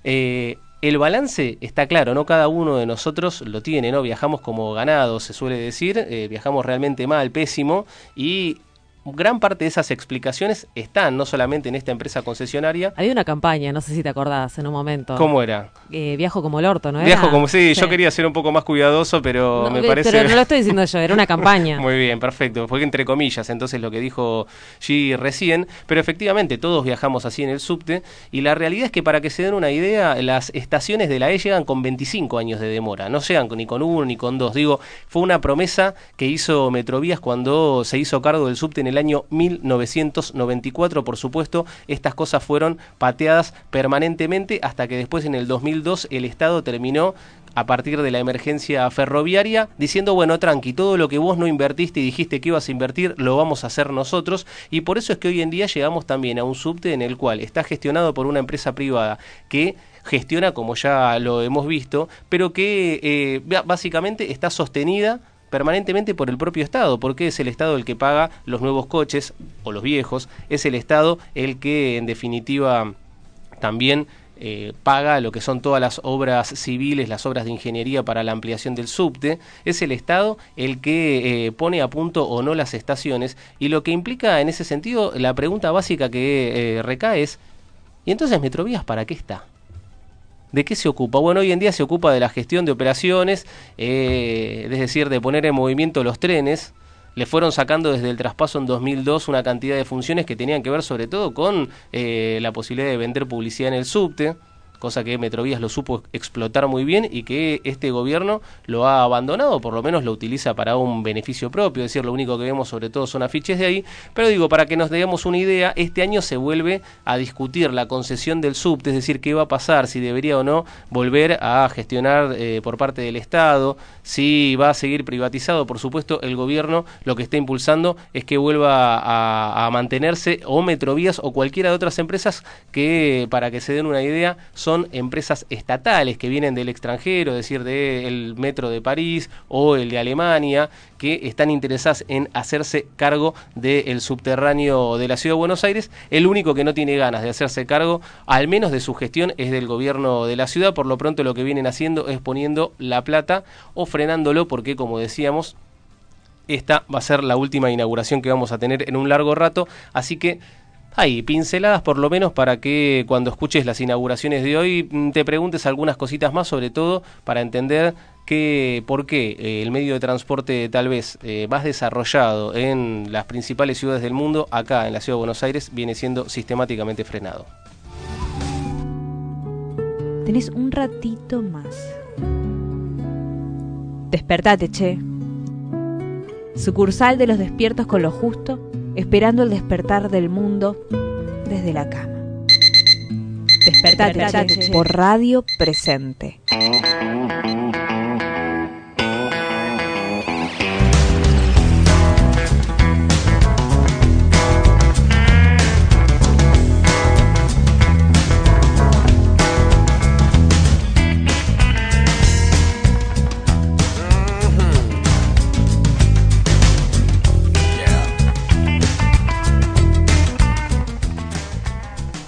eh, el balance está claro, no cada uno de nosotros lo tiene, ¿no? Viajamos como ganados, se suele decir, eh, viajamos realmente mal, pésimo, y gran parte de esas explicaciones están no solamente en esta empresa concesionaria. Había una campaña, no sé si te acordás, en un momento. ¿Cómo era? Eh, viajo como el orto, ¿no era? Viajo como sí, yo quería ser un poco más cuidadoso, pero No, me parece. Pero no lo estoy diciendo yo, era una campaña. Muy bien, perfecto. Fue entre comillas, entonces lo que dijo G recién. Pero efectivamente, todos viajamos así en el subte. Y la realidad es que para que se den una idea, las estaciones de la E llegan con 25 años de demora. No llegan ni con uno ni con dos. Digo, fue una promesa que hizo Metrovías cuando se hizo cargo del subte en el año 1994. Por supuesto, estas cosas fueron pateadas permanentemente hasta que después en el 2002 el Estado terminó a partir de la emergencia ferroviaria, diciendo, bueno, tranqui, todo lo que vos no invertiste y dijiste que ibas a invertir, lo vamos a hacer nosotros. Y por eso es que hoy en día llegamos también a un subte en el cual está gestionado por una empresa privada que gestiona como ya lo hemos visto, pero que eh, básicamente está sostenida permanentemente por el propio Estado, porque es el Estado el que paga los nuevos coches o los viejos, es el Estado el que en definitiva también eh, paga lo que son todas las obras civiles, las obras de ingeniería para la ampliación del subte, es el Estado el que eh, pone a punto o no las estaciones y lo que implica en ese sentido la pregunta básica que eh, recae es, ¿y entonces Metrovías para qué está? ¿De qué se ocupa? Bueno, hoy en día se ocupa de la gestión de operaciones, eh, es decir, de poner en movimiento los trenes. Le fueron sacando desde el traspaso en 2002 una cantidad de funciones que tenían que ver sobre todo con eh, la posibilidad de vender publicidad en el subte, cosa que Metrovías lo supo explotar muy bien y que este gobierno lo ha abandonado, por lo menos lo utiliza para un beneficio propio, es decir, lo único que vemos sobre todo son afiches de ahí, pero digo, para que nos demos una idea, este año se vuelve a discutir la concesión del subte, es decir, qué va a pasar, si debería o no volver a gestionar eh, por parte del Estado, si va a seguir privatizado, por supuesto, el gobierno lo que está impulsando es que vuelva a, a mantenerse o Metrovías o cualquiera de otras empresas que, para que se den una idea, son empresas estatales que vienen del extranjero, es decir, del Metro de París o el de Alemania, que están interesadas en hacerse cargo del subterráneo de la Ciudad de Buenos Aires. El único que no tiene ganas de hacerse cargo, al menos de su gestión, es del gobierno de la ciudad. Por lo pronto lo que vienen haciendo es poniendo la plata o frenándolo porque, como decíamos, esta va a ser la última inauguración que vamos a tener en un largo rato. Así que hay pinceladas por lo menos para que cuando escuches las inauguraciones de hoy mm, te preguntes algunas cositas más, sobre todo para entender que por qué eh, el medio de transporte tal vez eh, más desarrollado en las principales ciudades del mundo, acá en la ciudad de Buenos Aires, viene siendo sistemáticamente frenado. Tenés un ratito más. Despertate, che. Sucursal de los despiertos con lo justo, esperando el despertar del mundo desde la cama. Despertate, Despertate, che, che. por radio presente.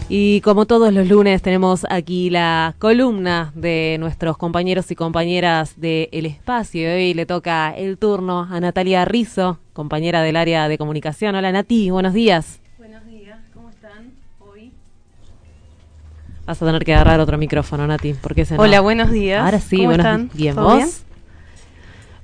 Y como todos los lunes tenemos aquí la columna de nuestros compañeros y compañeras de El Espacio. Hoy le toca el turno a Natalia Rizzo, compañera del área de comunicación. Hola Nati, buenos días. Buenos días, ¿cómo están hoy? Vas a tener que agarrar otro micrófono, Nati, porque se Hola, buenos días. Ahora sí, ¿Cómo buenos están? Bien, ¿Todo ¿vos? bien?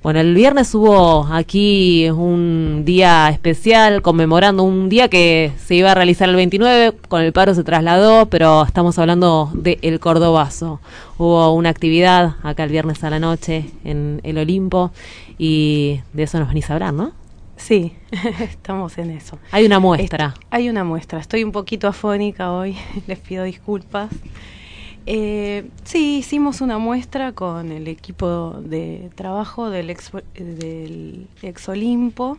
Bueno, el viernes hubo aquí un día especial conmemorando un día que se iba a realizar el 29, con el paro se trasladó, pero estamos hablando del el Cordobazo. Hubo una actividad acá el viernes a la noche en el Olimpo y de eso nos venís a hablar, ¿no? Sí, estamos en eso. Hay una muestra. Est- hay una muestra. Estoy un poquito afónica hoy, les pido disculpas. Eh, sí, hicimos una muestra con el equipo de trabajo del ex, Olimpo.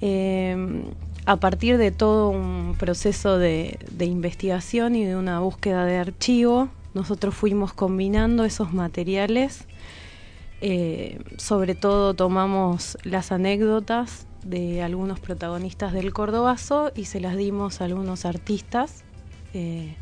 Eh, a partir de todo un proceso de, de investigación y de una búsqueda de archivo, nosotros fuimos combinando esos materiales. Eh, sobre todo tomamos las anécdotas de algunos protagonistas del Cordobazo y se las dimos a algunos artistas. eh,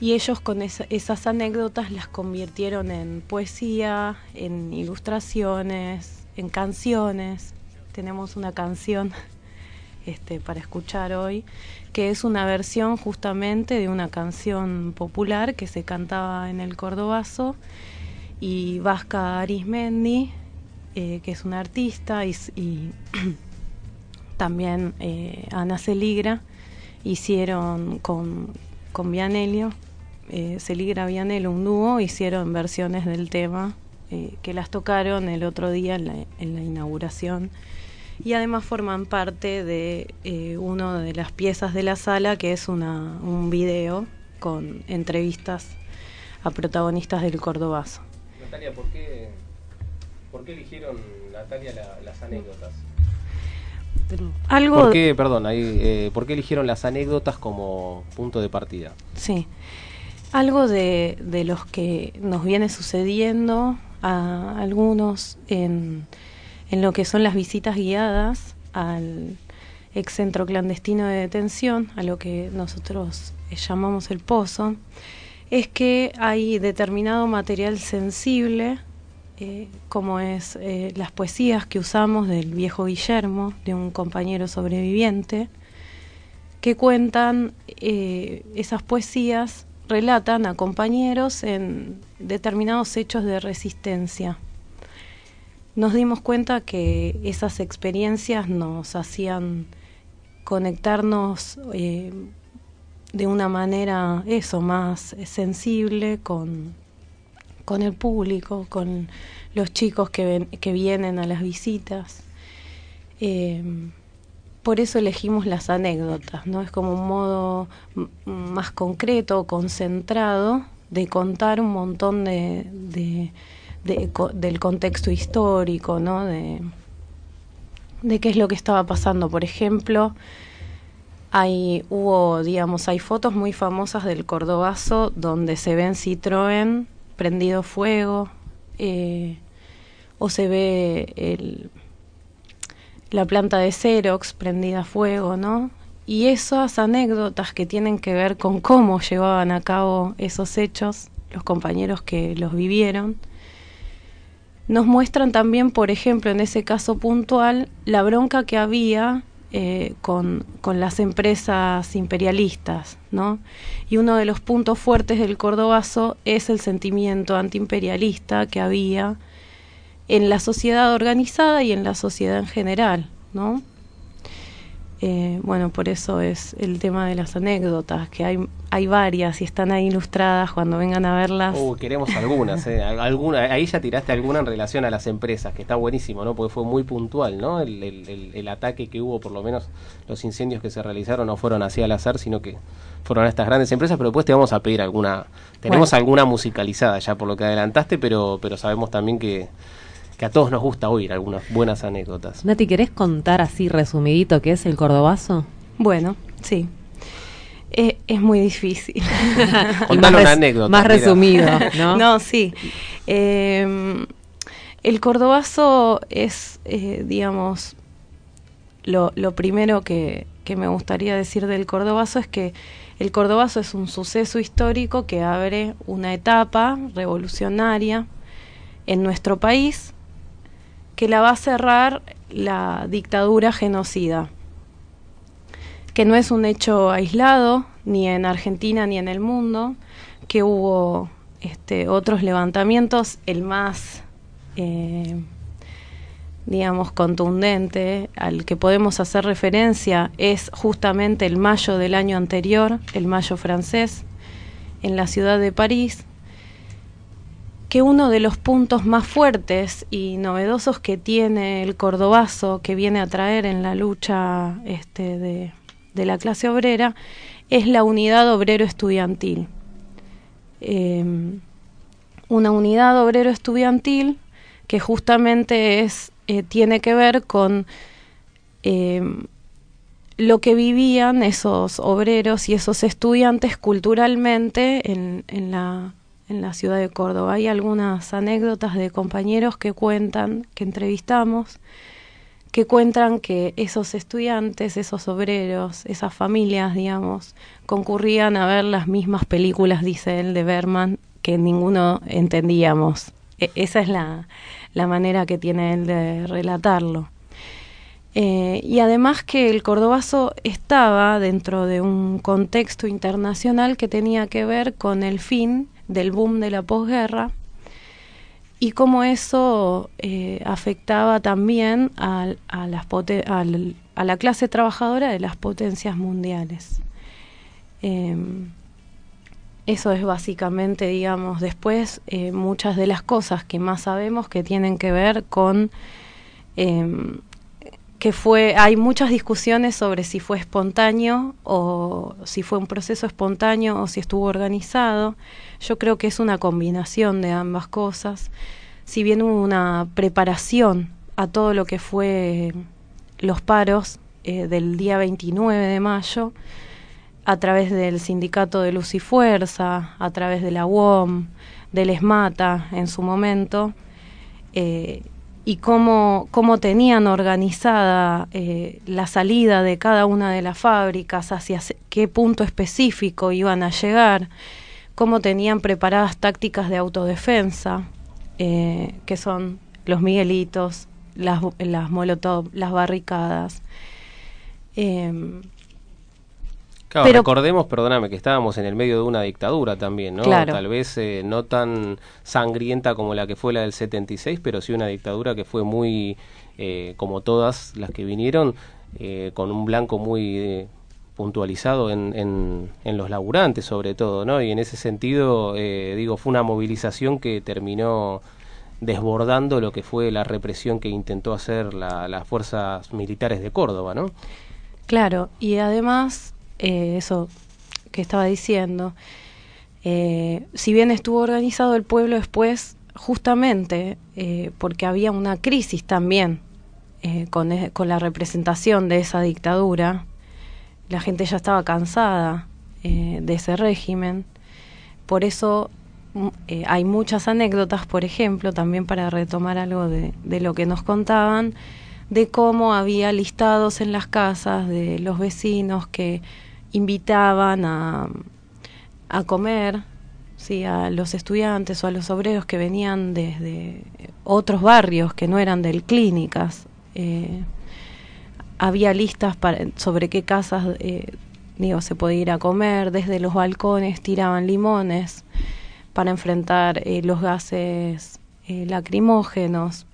y ellos con esa- esas anécdotas las convirtieron en poesía, en ilustraciones, en canciones. Tenemos una canción este, para escuchar hoy, que es una versión justamente de una canción popular que se cantaba en el Cordobazo y Vasca Arismendi, eh, que es una artista, y, también eh, Ana Celigra, hicieron con, con Vianelio, eh, Celigra Vianello, un dúo, hicieron versiones del tema eh, que las tocaron el otro día en la, en la inauguración y además forman parte de eh, una de las piezas de la sala que es una, un video con entrevistas a protagonistas del Cordobazo. Natalia, ¿por qué, por qué eligieron, Natalia, la- las anécdotas? Algo ¿Por qué, perdón, ahí, eh, ¿por qué eligieron las anécdotas como punto de partida? Sí. Algo de, de los que nos viene sucediendo a algunos en, en lo que son las visitas guiadas al ex centro clandestino de detención, a lo que nosotros llamamos el pozo, es que hay determinado material sensible, eh, como es eh, las poesías que usamos del viejo Guillermo, de un compañero sobreviviente, que cuentan eh, esas poesías, relatan a compañeros en determinados hechos de resistencia. Nos dimos cuenta que esas experiencias nos hacían conectarnos eh, de una manera, eso, más sensible con, con el público, con los chicos que, que vienen a las visitas. Eh, por eso elegimos las anécdotas, ¿no? Es como un modo más concreto, concentrado, de contar un montón de, del contexto histórico, ¿no? De, de qué es lo que estaba pasando. Por ejemplo, hay, hubo, digamos, hay fotos muy famosas del Cordobazo donde se ven Citroën prendido fuego, eh, o se ve el, la planta de Xerox prendida a fuego, ¿no? Y esas anécdotas que tienen que ver con cómo llevaban a cabo esos hechos, los compañeros que los vivieron, nos muestran también, por ejemplo, en ese caso puntual, la bronca que había eh, con, con las empresas imperialistas, ¿no? Y uno de los puntos fuertes del Cordobazo es el sentimiento antiimperialista que había en la sociedad organizada y en la sociedad en general, ¿no? Eh, bueno, por eso es el tema de las anécdotas, que hay, hay varias y están ahí ilustradas cuando vengan a verlas. Uh, queremos algunas, eh. Al- alguna, ahí ya tiraste alguna en relación a las empresas, que está buenísimo, ¿no? Porque fue muy puntual, ¿no? El, el- el- el ataque que hubo, por lo menos los incendios que se realizaron no fueron así al azar, sino que fueron a estas grandes empresas, pero después te vamos a pedir alguna, tenemos Bueno. alguna musicalizada ya por lo que adelantaste, pero, pero sabemos también que, que a todos nos gusta oír algunas buenas anécdotas. Nati, ¿querés contar así resumidito qué es el cordobazo? Bueno, sí. Eh, es muy difícil. Contalo una anécdota, más mira. resumido, ¿no? No, sí. Eh, el cordobazo es, eh, digamos, lo, lo primero que, que me gustaría decir del cordobazo es que el cordobazo es un suceso histórico que abre una etapa revolucionaria en nuestro país que la va a cerrar la dictadura genocida que no es un hecho aislado ni en Argentina ni en el mundo, que hubo este, otros levantamientos, el más, eh, digamos, contundente al que podemos hacer referencia es justamente el mayo del año anterior, el mayo francés, en la ciudad de París, que uno de los puntos más fuertes y novedosos que tiene el cordobazo que viene a traer en la lucha este, de, de la clase obrera es la unidad obrero estudiantil. Eh, una unidad obrero estudiantil que justamente es eh, tiene que ver con eh, lo que vivían esos obreros y esos estudiantes culturalmente en, en la en la ciudad de Córdoba. Hay algunas anécdotas de compañeros que cuentan, que entrevistamos, que cuentan que esos estudiantes, esos obreros, esas familias, digamos, concurrían a ver las mismas películas, dice él, de Berman, que ninguno entendíamos. E- esa es la, la manera que tiene él de relatarlo. Eh, y además que el cordobazo estaba dentro de un contexto internacional que tenía que ver con el fin del boom de la posguerra y cómo eso eh, afectaba también a, las a la clase trabajadora de las potencias mundiales. Em, eso es básicamente, digamos, después eh, muchas de las cosas que más sabemos que tienen que ver con em, que fue, hay muchas discusiones sobre si fue espontáneo o si fue un proceso espontáneo o si estuvo organizado. Yo creo que es una combinación de ambas cosas. Si bien hubo una preparación a todo lo que fue los paros eh, del día 29 de mayo, a través del sindicato de Luz y Fuerza, a través de la UOM, del ESMATA en su momento, eh, y cómo, cómo tenían organizada eh, la salida de cada una de las fábricas, hacia qué punto específico iban a llegar, cómo tenían preparadas tácticas de autodefensa, eh, que son los miguelitos, las, las molotov, las barricadas. Em, Claro, Pero- recordemos, perdóname, que estábamos en el medio de una dictadura también, ¿no? Claro. Tal vez eh, no tan sangrienta como la que fue la del 76, pero sí una dictadura que fue muy, eh, como todas las que vinieron, eh, con un blanco muy eh, puntualizado en, en, en los laburantes sobre todo, ¿no? Y en ese sentido, eh, digo, fue una movilización que terminó desbordando lo que fue la represión que intentó hacer la- las fuerzas militares de Córdoba, ¿no? Claro, y además, eh, eso que estaba diciendo, eh, si bien estuvo organizado el pueblo después, justamente eh, porque había una crisis también con, e- con la representación de esa dictadura, la gente ya estaba cansada de ese régimen, por eso mm, hay muchas anécdotas, por ejemplo, también para retomar algo de lo que nos contaban, de cómo había listados en las casas de los vecinos que invitaban a, a comer sí, a los estudiantes o a los obreros que venían desde otros barrios que no eran del clínicas. Eh, había listas para, sobre qué casas eh, se podía ir a comer, desde los balcones tiraban limones para enfrentar eh, los gases lacrimógenos.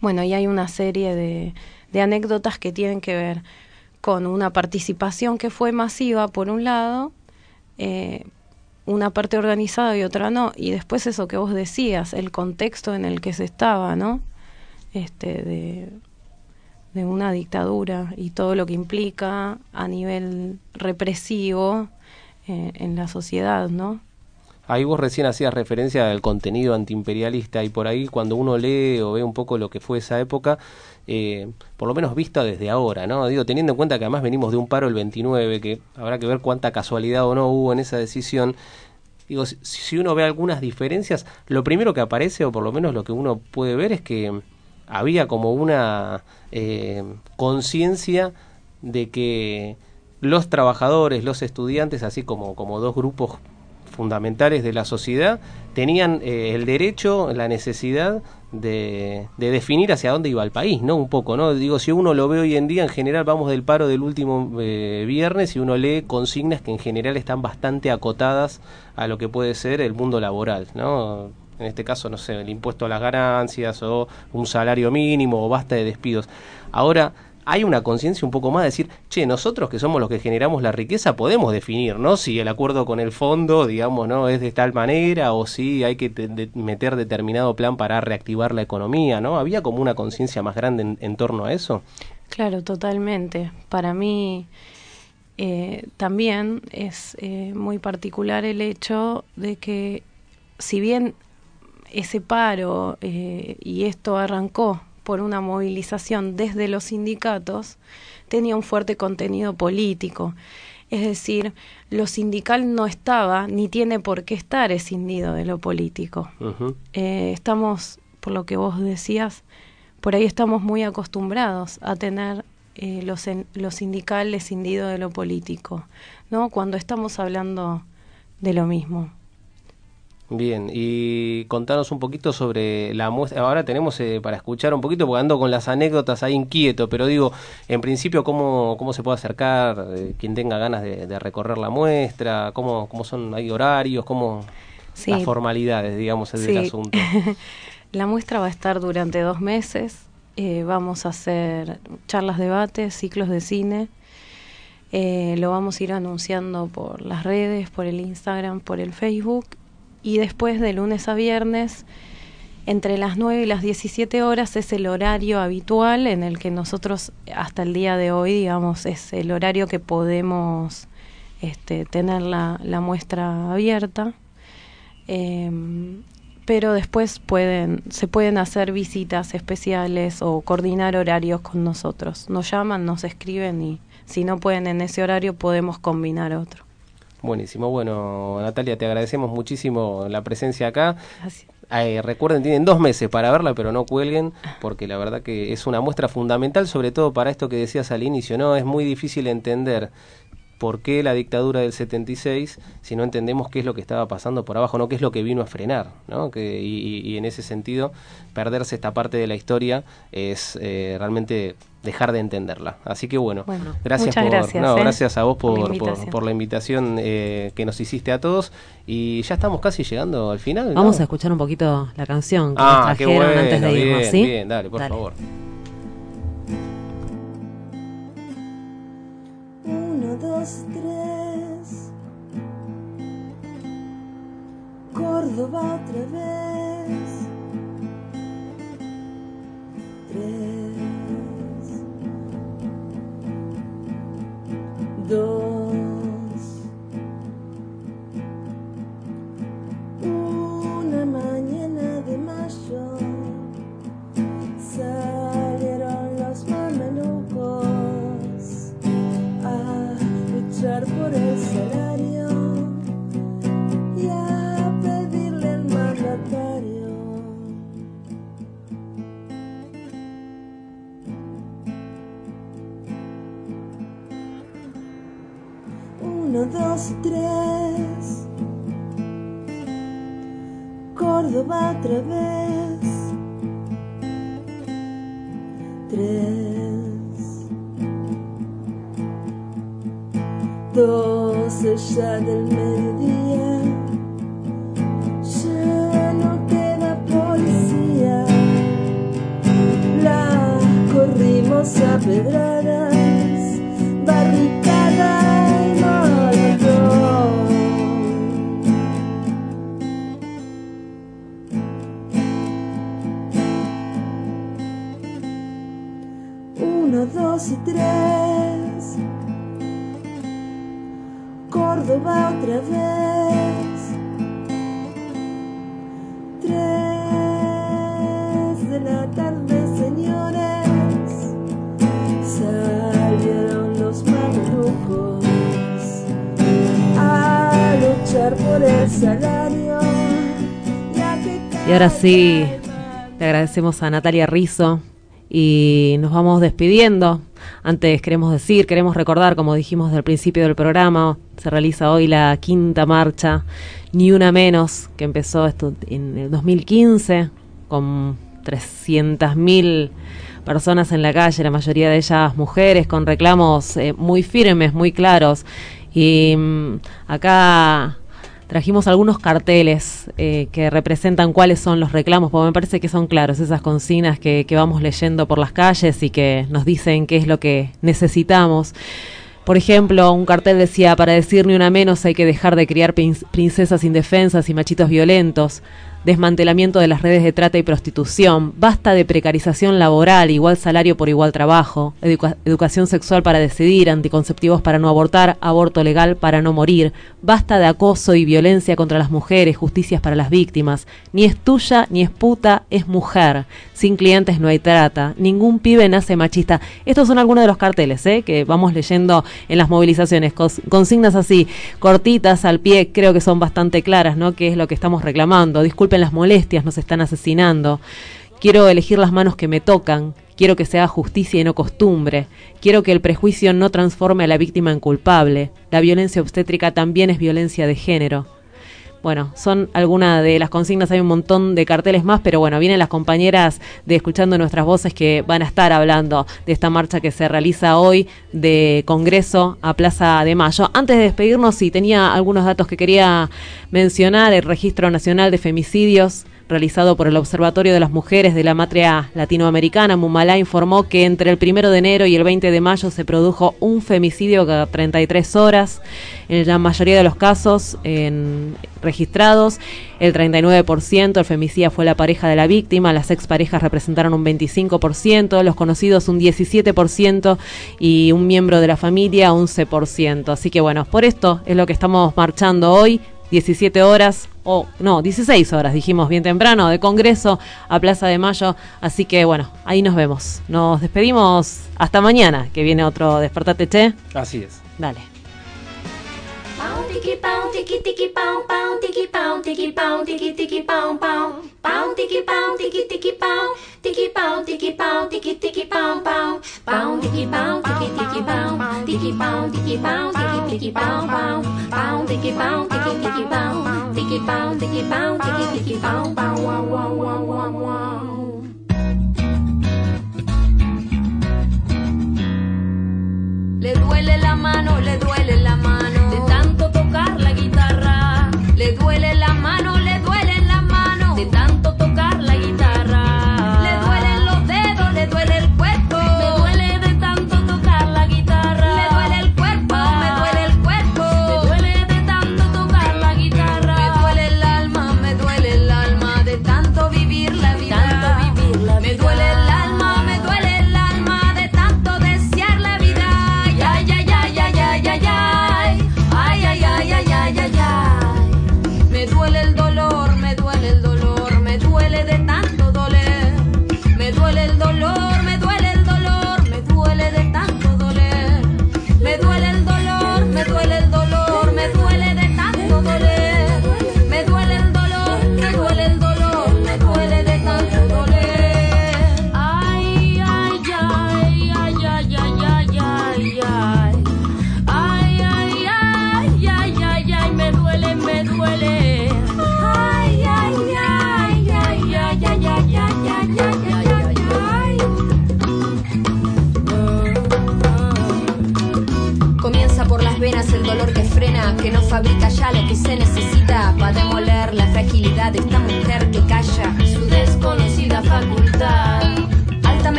Bueno, y hay una serie de, de anécdotas que tienen que ver con una participación que fue masiva por un lado, eh, una parte organizada y otra no, y después eso que vos decías, el contexto en el que se estaba, ¿no? Este, de, una dictadura y todo lo que implica a nivel represivo eh, en la sociedad, ¿no? Ahí vos recién hacías referencia al contenido antiimperialista y por ahí cuando uno lee o ve un poco lo que fue esa época, eh, por lo menos vista desde ahora, ¿no? Digo, teniendo en cuenta que además venimos de un paro el 29, que habrá que ver cuánta casualidad o no hubo en esa decisión. Digo, si, uno ve algunas diferencias, lo primero que aparece, o por lo menos lo que uno puede ver, es que había como una eh, conciencia de que los trabajadores, los estudiantes, así como, como dos grupos fundamentales de la sociedad, tenían eh, el derecho, la necesidad de, de definir hacia dónde iba el país, ¿no? Un poco, ¿no? Digo, si uno lo ve hoy en día, en general vamos del paro del último eh, viernes y uno lee consignas que en general están bastante acotadas a lo que puede ser el mundo laboral, ¿no? En este caso, no sé, el impuesto a las ganancias o un salario mínimo o basta de despidos. Ahora, hay una conciencia un poco más de decir, che, nosotros que somos los que generamos la riqueza podemos definir, ¿no? Si el acuerdo con el fondo, digamos, ¿no? Es de tal manera o si hay que meter determinado plan para reactivar la economía, ¿no? Había como una conciencia más grande en, en torno a eso. Claro, totalmente. Para mí eh, también es eh, muy particular el hecho de que si bien ese paro eh, y esto arrancó por una movilización desde los sindicatos, tenía un fuerte contenido político. Es decir, lo sindical no estaba ni tiene por qué estar escindido de lo político. Eh, estamos, por lo que vos decías, por ahí estamos muy acostumbrados a tener eh, lo, lo sindical escindido de lo político, ¿no? Cuando estamos hablando de lo mismo. Bien, y contanos un poquito sobre la muestra. Ahora tenemos eh, para escuchar un poquito, porque ando con las anécdotas ahí inquieto, pero digo, en principio, ¿cómo, cómo se puede acercar? eh, quien tenga ganas de, de recorrer la muestra, ¿cómo, cómo son, hay horarios, cómo Sí. las formalidades, digamos, es del asunto? La muestra va a estar durante dos meses. eh, vamos a hacer charlas, debates, ciclos de cine. Eh, lo vamos a ir anunciando por las redes, por el Instagram, por el Facebook. Y después de lunes a viernes, entre las 9 y las 17 horas es el horario habitual en el que nosotros hasta el día de hoy, digamos, es el horario que podemos este, tener la, muestra abierta. Em, pero después pueden, se pueden hacer visitas especiales o coordinar horarios con nosotros. Nos llaman, nos escriben y si no pueden en ese horario, podemos combinar otro. Buenísimo. Bueno, Natalia, te agradecemos muchísimo la presencia acá. Eh, recuerden, tienen dos meses para verla, pero no cuelguen, porque la verdad que es una muestra fundamental, sobre todo para esto que decías al inicio, ¿no? Es muy difícil entender por qué la dictadura del 76 si no entendemos qué es lo que estaba pasando por abajo, no qué es lo que vino a frenar, ¿no? Que, y, y- en ese sentido, perderse esta parte de la historia es eh, realmente dejar de entenderla. Así que bueno, Bueno, gracias muchas por gracias, no, ¿eh? gracias a vos por la por, por, la invitación eh, que nos hiciste a todos y ya estamos casi llegando al final. ¿no? Vamos a escuchar un poquito la canción que Ah, nos qué trajeron bueno, antes de irnos, bien, ¿sí? bien, dale, por favor. Uno, dos, tres. Córdoba otra vez. Tres. Dos. Una mañana de mayo. Por el salario y a pedirle al mandatario. Uno, dos, tres. Córdoba otra vez. Tres doce ya del mediodía ahora sí, le agradecemos a Natalia Rizzo y nos vamos despidiendo. Antes queremos decir, queremos recordar, como dijimos el principio del programa, se realiza hoy la quinta marcha, ni una menos, que empezó esto en el 2015 con 300.000 personas en la calle, la mayoría de ellas mujeres, con reclamos eh, muy firmes, muy claros. Y mm, acá trajimos algunos carteles eh, que representan cuáles son los reclamos, porque me parece que son claros esas consignas que, que vamos leyendo por las calles y que nos dicen qué es lo que necesitamos. Por ejemplo, un cartel decía, para decir ni una menos hay que dejar de criar prin- princesas indefensas y machitos violentos, desmantelamiento de las redes de trata y prostitución, basta de precarización laboral, igual salario por igual trabajo, educa- educación sexual para decidir, anticonceptivos para no abortar, aborto legal para no morir, basta de acoso y violencia contra las mujeres, justicias para las víctimas, ni es tuya ni es puta, es mujer, sin clientes no hay trata, ningún pibe nace machista. Estos son algunos de los carteles ¿eh? que vamos leyendo en las movilizaciones, Cos- consignas así, cortitas al pie, creo que son bastante claras, ¿no? ¿Qué es lo que estamos reclamando? Las molestias, nos están asesinando. Quiero elegir las manos que me tocan. Quiero que se haga justicia y no costumbre. Quiero que el prejuicio no transforme a la víctima en culpable. La violencia obstétrica también es violencia de género. Bueno, son algunas de las consignas, hay un montón de carteles más, pero bueno, vienen las compañeras de Escuchando Nuestras Voces que van a estar hablando de esta marcha que se realiza hoy de Congreso a Plaza de Mayo. Antes de despedirnos, si tenía algunos datos que quería mencionar, el Registro Nacional de Femicidios realizado por el Observatorio de las Mujeres de la Matria Latinoamericana, Mumalá, informó que entre el primero de enero y el 20 de mayo se produjo un femicidio cada 33 horas. En la mayoría de los casos en- registrados, el 39% el femicida fue la pareja de la víctima, las exparejas representaron un 25%, los conocidos un 17% y un miembro de la familia un 11%. Así que bueno, por esto es lo que estamos marchando hoy 17 horas, o no, 16 horas, dijimos bien temprano, de Congreso a Plaza de Mayo. Así que bueno, ahí nos vemos. Nos despedimos hasta mañana, que viene otro Despertate Che. Así es. Dale. Pão, tiqui, Le duele la mano, le duele la mano tocar la guitarra, le duele la mano.